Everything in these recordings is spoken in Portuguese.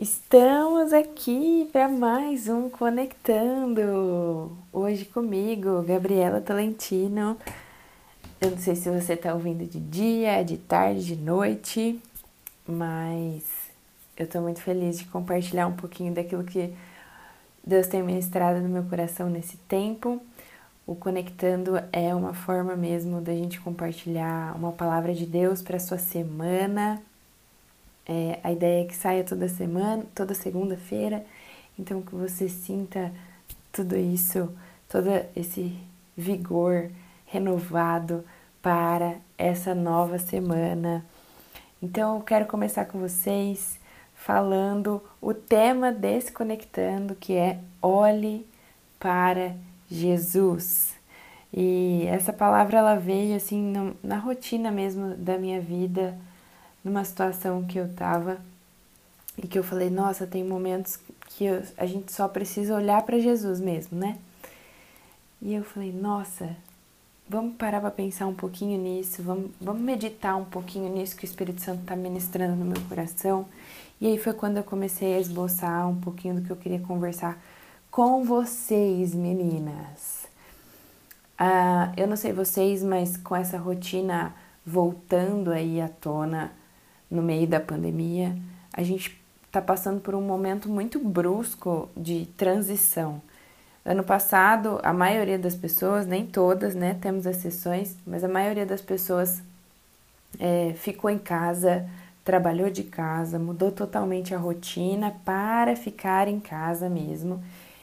Estamos aqui para mais um Conectando. Hoje comigo, Gabriela Tolentino. Eu não sei se você está ouvindo de dia, de tarde, de noite, mas eu estou muito feliz de compartilhar um pouquinho daquilo que Deus tem ministrado no meu coração nesse tempo. O Conectando é uma forma mesmo da gente compartilhar uma palavra de Deus para sua semana é, a ideia é que saia toda semana, toda segunda-feira, então que você sinta tudo isso, todo esse vigor renovado para essa nova semana. Então eu quero começar com vocês falando o tema desse conectando, que é olhe para Jesus. E essa palavra ela veio assim na rotina mesmo da minha vida numa situação que eu tava e que eu falei, nossa, tem momentos que eu, a gente só precisa olhar para Jesus mesmo, né? E eu falei, nossa, vamos parar para pensar um pouquinho nisso, vamos, vamos meditar um pouquinho nisso que o Espírito Santo está ministrando no meu coração. E aí foi quando eu comecei a esboçar um pouquinho do que eu queria conversar com vocês, meninas. Ah, eu não sei vocês, mas com essa rotina voltando aí à tona, no meio da pandemia, a gente está passando por um momento muito brusco de transição. Ano passado, a maioria das pessoas, nem todas, né, temos exceções, mas a maioria das pessoas é, ficou em casa, trabalhou de casa, mudou totalmente a rotina para ficar em casa mesmo.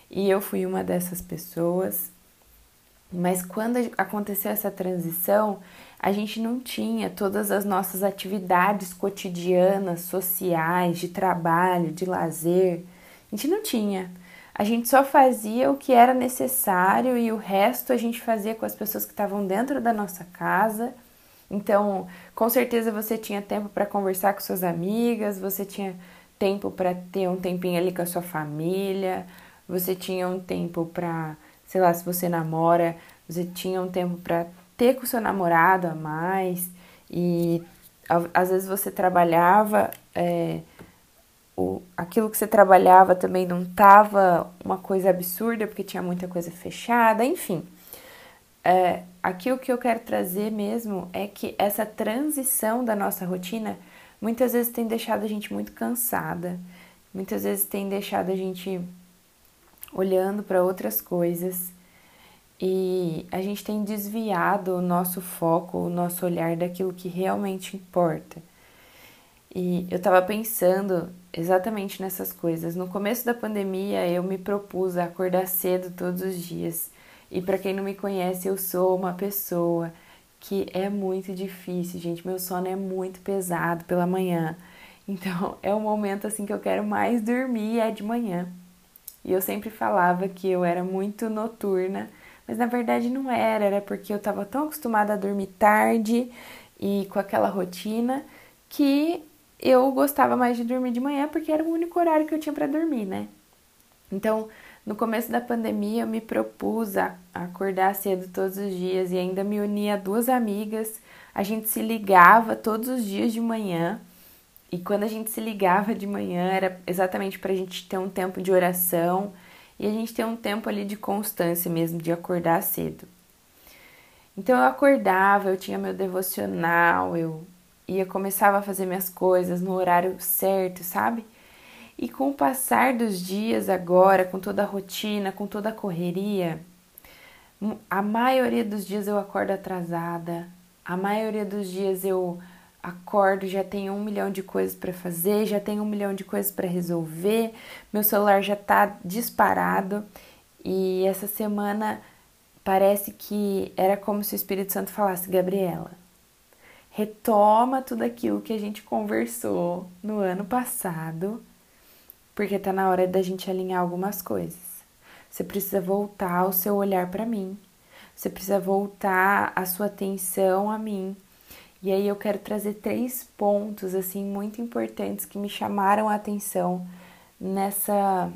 E eu fui uma dessas pessoas. Mas quando aconteceu essa transição, a gente não tinha todas as nossas atividades cotidianas, sociais, de trabalho, de lazer. A gente não tinha. A gente só fazia o que era necessário e o resto a gente fazia com as pessoas que estavam dentro da nossa casa. Então, com certeza você tinha tempo para conversar com suas amigas, você tinha tempo para ter um tempinho ali com a sua família, você tinha um tempo para, sei lá, se você namora, você tinha um tempo para ter com seu namorado a mais e às vezes você trabalhava, é, o, aquilo que você trabalhava também não estava uma coisa absurda porque tinha muita coisa fechada, enfim. É, aqui o que eu quero trazer mesmo é que essa transição da nossa rotina muitas vezes tem deixado a gente muito cansada, muitas vezes tem deixado a gente olhando para outras coisas e a gente tem desviado o nosso foco, o nosso olhar daquilo que realmente importa. E eu estava pensando exatamente nessas coisas. No começo da pandemia, eu me propus a acordar cedo todos os dias. E para quem não me conhece, eu sou uma pessoa que é muito difícil, gente. Meu sono é muito pesado pela manhã. Então, é o momento assim que eu quero mais dormir é de manhã. E eu sempre falava que eu era muito noturna mas na verdade não era, era porque eu estava tão acostumada a dormir tarde e com aquela rotina que eu gostava mais de dormir de manhã porque era o único horário que eu tinha para dormir, né? Então, no começo da pandemia, eu me propus a acordar cedo todos os dias e ainda me unia a duas amigas. A gente se ligava todos os dias de manhã. E quando a gente se ligava de manhã, era exatamente para a gente ter um tempo de oração e a gente tem um tempo ali de constância mesmo, de acordar cedo. Então eu acordava, eu tinha meu devocional, eu ia começava a fazer minhas coisas no horário certo, sabe? E com o passar dos dias agora, com toda a rotina, com toda a correria, a maioria dos dias eu acordo atrasada, a maioria dos dias eu acordo, já tenho um milhão de coisas para fazer, já tenho um milhão de coisas para resolver, meu celular já está disparado e essa semana parece que era como se o Espírito Santo falasse: Gabriela, retoma tudo aquilo que a gente conversou no ano passado, porque está na hora da gente alinhar algumas coisas. Você precisa voltar o seu olhar para mim. Você precisa voltar a sua atenção a mim e aí eu quero trazer três pontos assim muito importantes que me chamaram a atenção nessa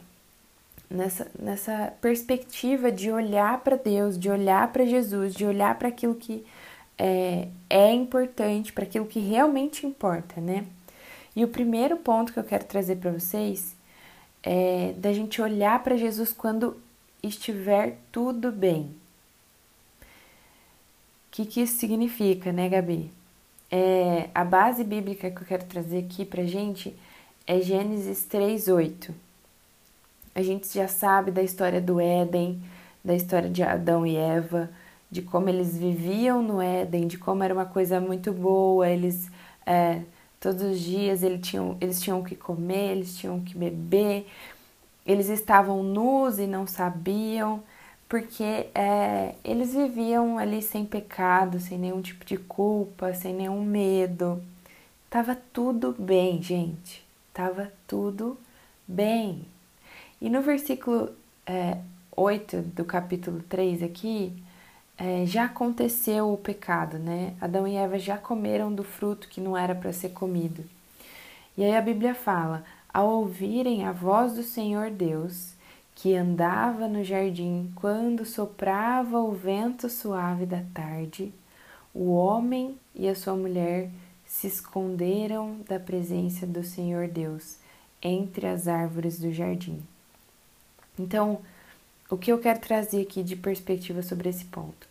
nessa nessa perspectiva de olhar para Deus, de olhar para Jesus, de olhar para aquilo que é, é importante, para aquilo que realmente importa, né? E o primeiro ponto que eu quero trazer para vocês é da gente olhar para Jesus quando estiver tudo bem. O que, que isso significa, né, Gabi? É, a base bíblica que eu quero trazer aqui pra gente é Gênesis 3:8. A gente já sabe da história do Éden, da história de Adão e Eva, de como eles viviam no Éden, de como era uma coisa muito boa, eles é, todos os dias eles tinham, eles tinham que comer, eles tinham que beber, eles estavam nus e não sabiam, porque é, eles viviam ali sem pecado, sem nenhum tipo de culpa, sem nenhum medo. Tava tudo bem, gente. Tava tudo bem. E no versículo é, 8 do capítulo 3 aqui, é, já aconteceu o pecado, né? Adão e Eva já comeram do fruto que não era para ser comido. E aí a Bíblia fala: ao ouvirem a voz do Senhor Deus, que andava no jardim quando soprava o vento suave da tarde, o homem e a sua mulher se esconderam da presença do Senhor Deus entre as árvores do jardim. Então, o que eu quero trazer aqui de perspectiva sobre esse ponto?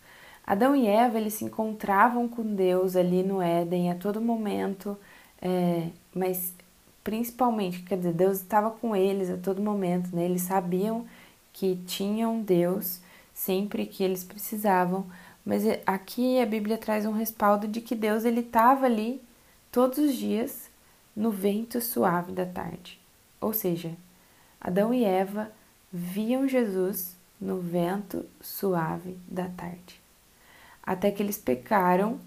Adão e Eva eles se encontravam com Deus ali no Éden a todo momento, é, mas principalmente, quer dizer, Deus estava com eles a todo momento, né? Eles sabiam que tinham Deus sempre que eles precisavam, mas aqui a Bíblia traz um respaldo de que Deus ele estava ali todos os dias no vento suave da tarde. Ou seja, Adão e Eva viam Jesus no vento suave da tarde. Até que eles pecaram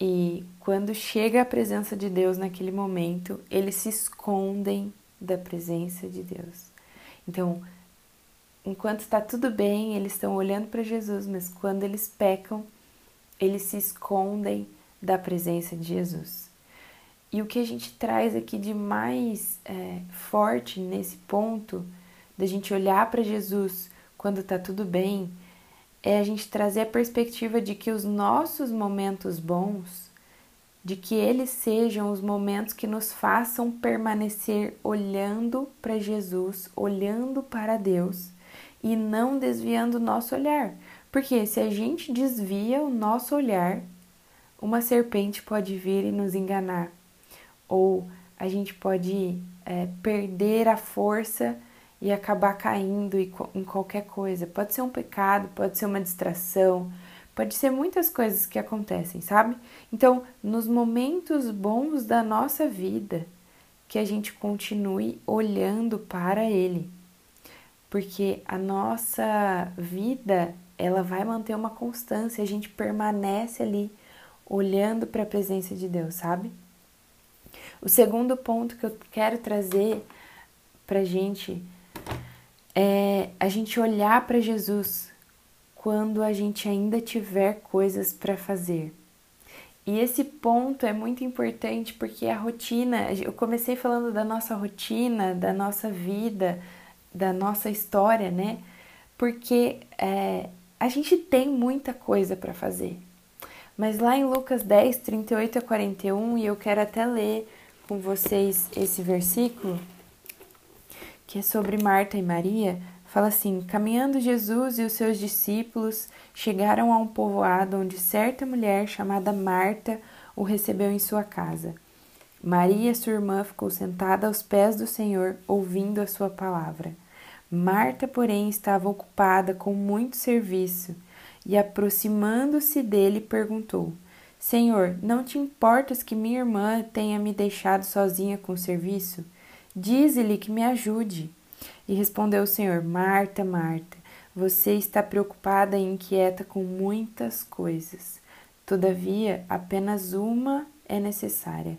e quando chega a presença de Deus naquele momento, eles se escondem da presença de Deus. Então, enquanto está tudo bem, eles estão olhando para Jesus, mas quando eles pecam, eles se escondem da presença de Jesus. E o que a gente traz aqui de mais é, forte nesse ponto, da gente olhar para Jesus quando está tudo bem, é a gente trazer a perspectiva de que os nossos momentos bons, de que eles sejam os momentos que nos façam permanecer olhando para Jesus, olhando para Deus e não desviando o nosso olhar. Porque se a gente desvia o nosso olhar, uma serpente pode vir e nos enganar, ou a gente pode é, perder a força e acabar caindo em qualquer coisa. Pode ser um pecado, pode ser uma distração, pode ser muitas coisas que acontecem, sabe? Então, nos momentos bons da nossa vida, que a gente continue olhando para Ele, porque a nossa vida ela vai manter uma constância, a gente permanece ali olhando para a presença de Deus, sabe? O segundo ponto que eu quero trazer para gente é a gente olhar para Jesus quando a gente ainda tiver coisas para fazer. E esse ponto é muito importante porque a rotina, eu comecei falando da nossa rotina, da nossa vida, da nossa história, né? Porque é, a gente tem muita coisa para fazer. Mas lá em Lucas 10, 38 a 41, e eu quero até ler com vocês esse versículo, que é sobre Marta e Maria, fala assim: Caminhando Jesus e os seus discípulos chegaram a um povoado onde certa mulher chamada Marta o recebeu em sua casa. Maria, sua irmã, ficou sentada aos pés do Senhor, ouvindo a sua palavra. Marta, porém, estava ocupada com muito serviço e, aproximando-se dele, perguntou: Senhor, não te importas que minha irmã tenha me deixado sozinha com o serviço? Dize-lhe que me ajude. E respondeu o Senhor: Marta, Marta, você está preocupada e inquieta com muitas coisas. Todavia, apenas uma é necessária.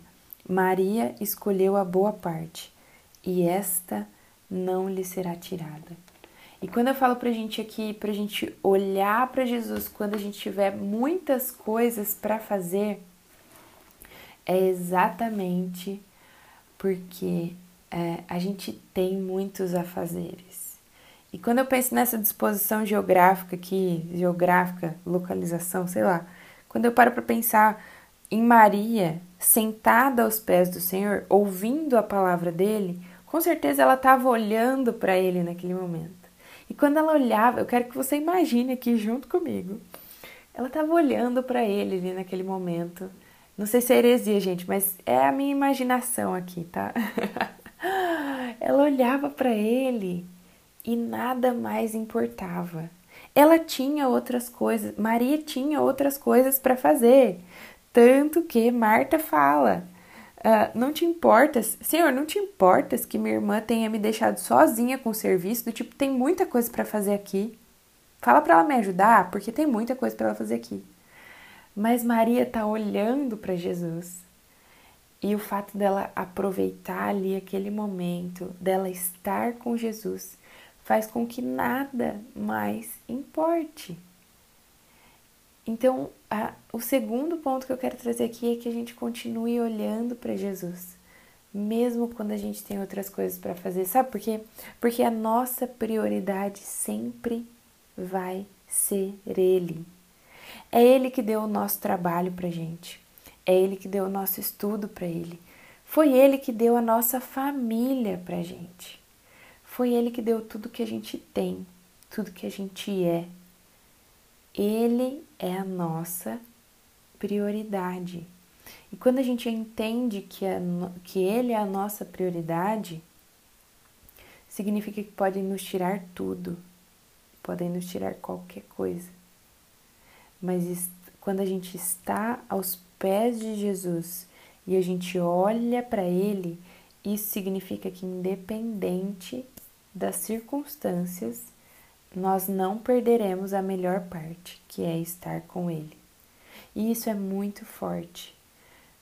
Maria escolheu a boa parte, e esta não lhe será tirada. E quando eu falo pra gente aqui, pra gente olhar para Jesus quando a gente tiver muitas coisas para fazer, é exatamente porque é, a gente tem muitos afazeres. E quando eu penso nessa disposição geográfica aqui, geográfica, localização, sei lá, quando eu paro para pensar em Maria, sentada aos pés do Senhor, ouvindo a palavra dele, com certeza ela estava olhando para ele naquele momento. E quando ela olhava, eu quero que você imagine aqui junto comigo. Ela estava olhando para ele ali naquele momento. Não sei se é heresia, gente, mas é a minha imaginação aqui, tá? ela olhava para ele e nada mais importava. Ela tinha outras coisas, Maria tinha outras coisas para fazer. Tanto que Marta fala: uh, Não te importas, Senhor, não te importas que minha irmã tenha me deixado sozinha com o serviço? Do tipo, tem muita coisa para fazer aqui. Fala para ela me ajudar, porque tem muita coisa para ela fazer aqui. Mas Maria está olhando para Jesus. E o fato dela aproveitar ali aquele momento, dela estar com Jesus, faz com que nada mais importe. Então, a, o segundo ponto que eu quero trazer aqui é que a gente continue olhando para Jesus, mesmo quando a gente tem outras coisas para fazer. Sabe por quê? Porque a nossa prioridade sempre vai ser Ele. É Ele que deu o nosso trabalho para gente. É Ele que deu o nosso estudo para Ele. Foi Ele que deu a nossa família para gente. Foi Ele que deu tudo que a gente tem, tudo que a gente é. Ele é a nossa prioridade. E quando a gente entende que, a, que Ele é a nossa prioridade, significa que podem nos tirar tudo, podem nos tirar qualquer coisa. Mas quando a gente está aos pés de Jesus e a gente olha para Ele, isso significa que, independente das circunstâncias, nós não perderemos a melhor parte, que é estar com Ele. E isso é muito forte,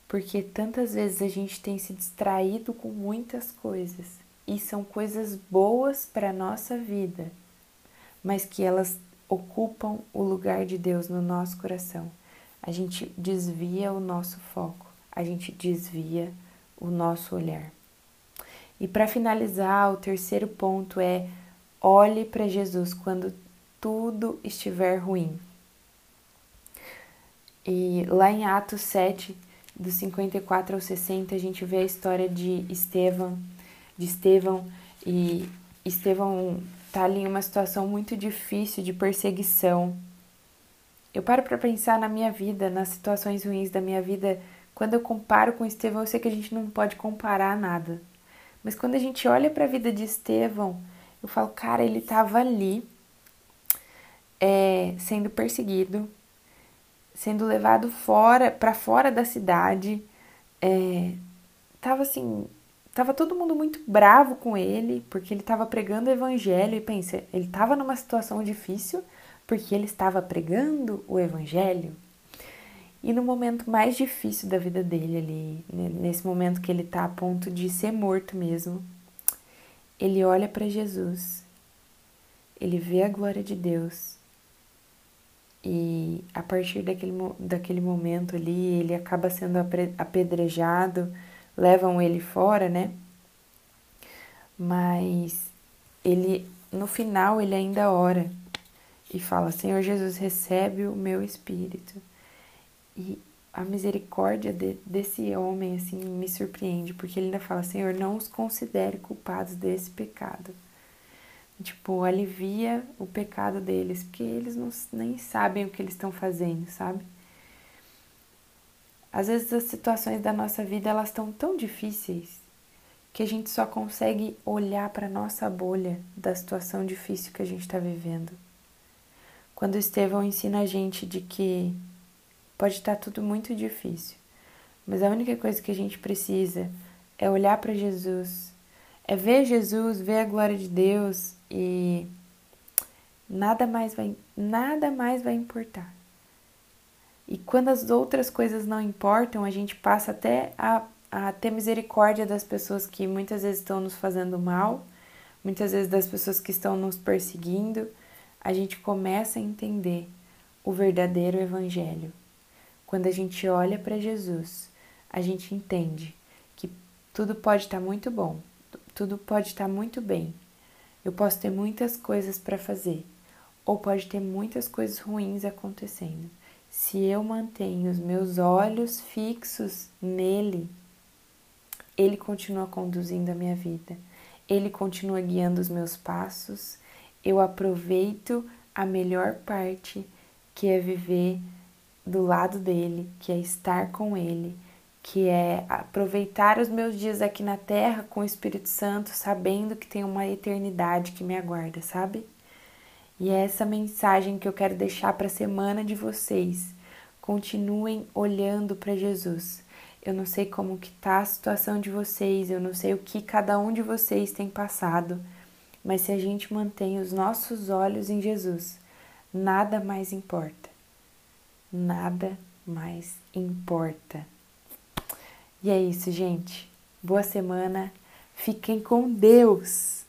porque tantas vezes a gente tem se distraído com muitas coisas e são coisas boas para a nossa vida, mas que elas ocupam o lugar de Deus no nosso coração. A gente desvia o nosso foco, a gente desvia o nosso olhar. E para finalizar, o terceiro ponto é olhe para Jesus quando tudo estiver ruim. E lá em Atos 7, dos 54 ao 60, a gente vê a história de Estevão, de Estevão e Estevão tá ali em uma situação muito difícil de perseguição. Eu paro para pensar na minha vida, nas situações ruins da minha vida, quando eu comparo com Estevão, eu sei que a gente não pode comparar nada. Mas quando a gente olha para a vida de Estevão, eu falo, cara, ele estava ali é, sendo perseguido, sendo levado fora para fora da cidade, é, tava assim, tava todo mundo muito bravo com ele porque ele estava pregando o evangelho e pensa, ele estava numa situação difícil porque ele estava pregando o evangelho. E no momento mais difícil da vida dele ali, nesse momento que ele está a ponto de ser morto mesmo, ele olha para Jesus, ele vê a glória de Deus e a partir daquele, daquele momento ali ele acaba sendo apedrejado, levam ele fora, né? Mas ele no final ele ainda ora e fala: Senhor Jesus, recebe o meu espírito. E a misericórdia de, desse homem assim me surpreende, porque ele ainda fala: Senhor, não os considere culpados desse pecado. Tipo, alivia o pecado deles, porque eles não, nem sabem o que eles estão fazendo, sabe? Às vezes as situações da nossa vida elas estão tão difíceis que a gente só consegue olhar para nossa bolha da situação difícil que a gente está vivendo. Quando Estevão ensina a gente de que Pode estar tudo muito difícil, mas a única coisa que a gente precisa é olhar para Jesus, é ver Jesus, ver a glória de Deus e nada mais vai, nada mais vai importar. E quando as outras coisas não importam, a gente passa até a, a ter misericórdia das pessoas que muitas vezes estão nos fazendo mal, muitas vezes das pessoas que estão nos perseguindo. A gente começa a entender o verdadeiro evangelho. Quando a gente olha para Jesus, a gente entende que tudo pode estar tá muito bom, tudo pode estar tá muito bem. Eu posso ter muitas coisas para fazer, ou pode ter muitas coisas ruins acontecendo. se eu mantenho os meus olhos fixos nele, ele continua conduzindo a minha vida, ele continua guiando os meus passos, eu aproveito a melhor parte que é viver do lado dele, que é estar com ele, que é aproveitar os meus dias aqui na terra com o Espírito Santo, sabendo que tem uma eternidade que me aguarda, sabe? E é essa mensagem que eu quero deixar para a semana de vocês. Continuem olhando para Jesus. Eu não sei como que tá a situação de vocês, eu não sei o que cada um de vocês tem passado, mas se a gente mantém os nossos olhos em Jesus, nada mais importa. Nada mais importa. E é isso, gente. Boa semana. Fiquem com Deus.